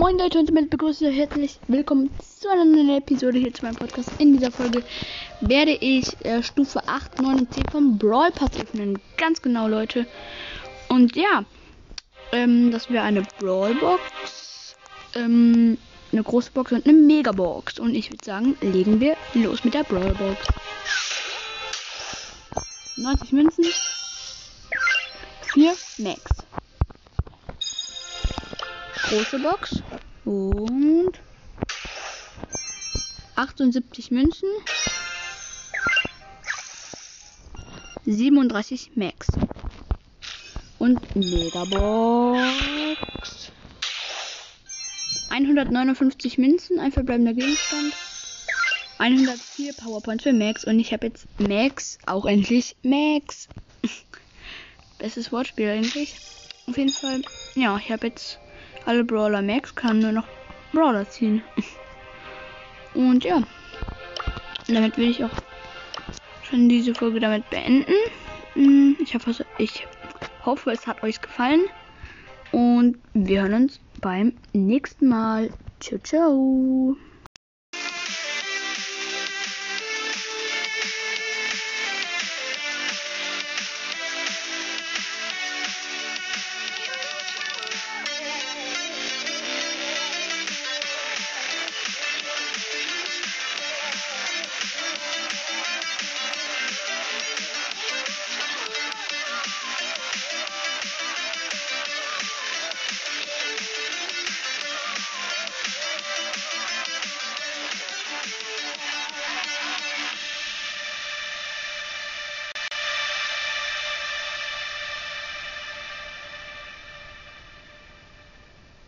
Moin Leute und damit begrüße ich herzlich willkommen zu einer neuen Episode hier zu meinem Podcast. In dieser Folge werde ich äh, Stufe 8, 9 und 10 vom Brawl Pass öffnen. Ganz genau, Leute. Und ja, ähm, das wäre eine Brawl Box, ähm, eine große Box und eine Mega Box. Und ich würde sagen, legen wir los mit der Brawl Box. 90 Münzen, 4 Max große Box und 78 Münzen, 37 Max und Megabox. 159 Münzen, ein verbleibender Gegenstand. 104 Powerpoints für Max und ich habe jetzt Max, auch endlich Max. Bestes Wortspiel eigentlich. Auf jeden Fall, ja, ich habe jetzt alle Brawler Max, kann nur noch Brawler ziehen. Und ja, damit will ich auch schon diese Folge damit beenden. Mm, ich hoffe, ich hoffe, es hat euch gefallen. Und wir hören uns beim nächsten Mal. Ciao, ciao.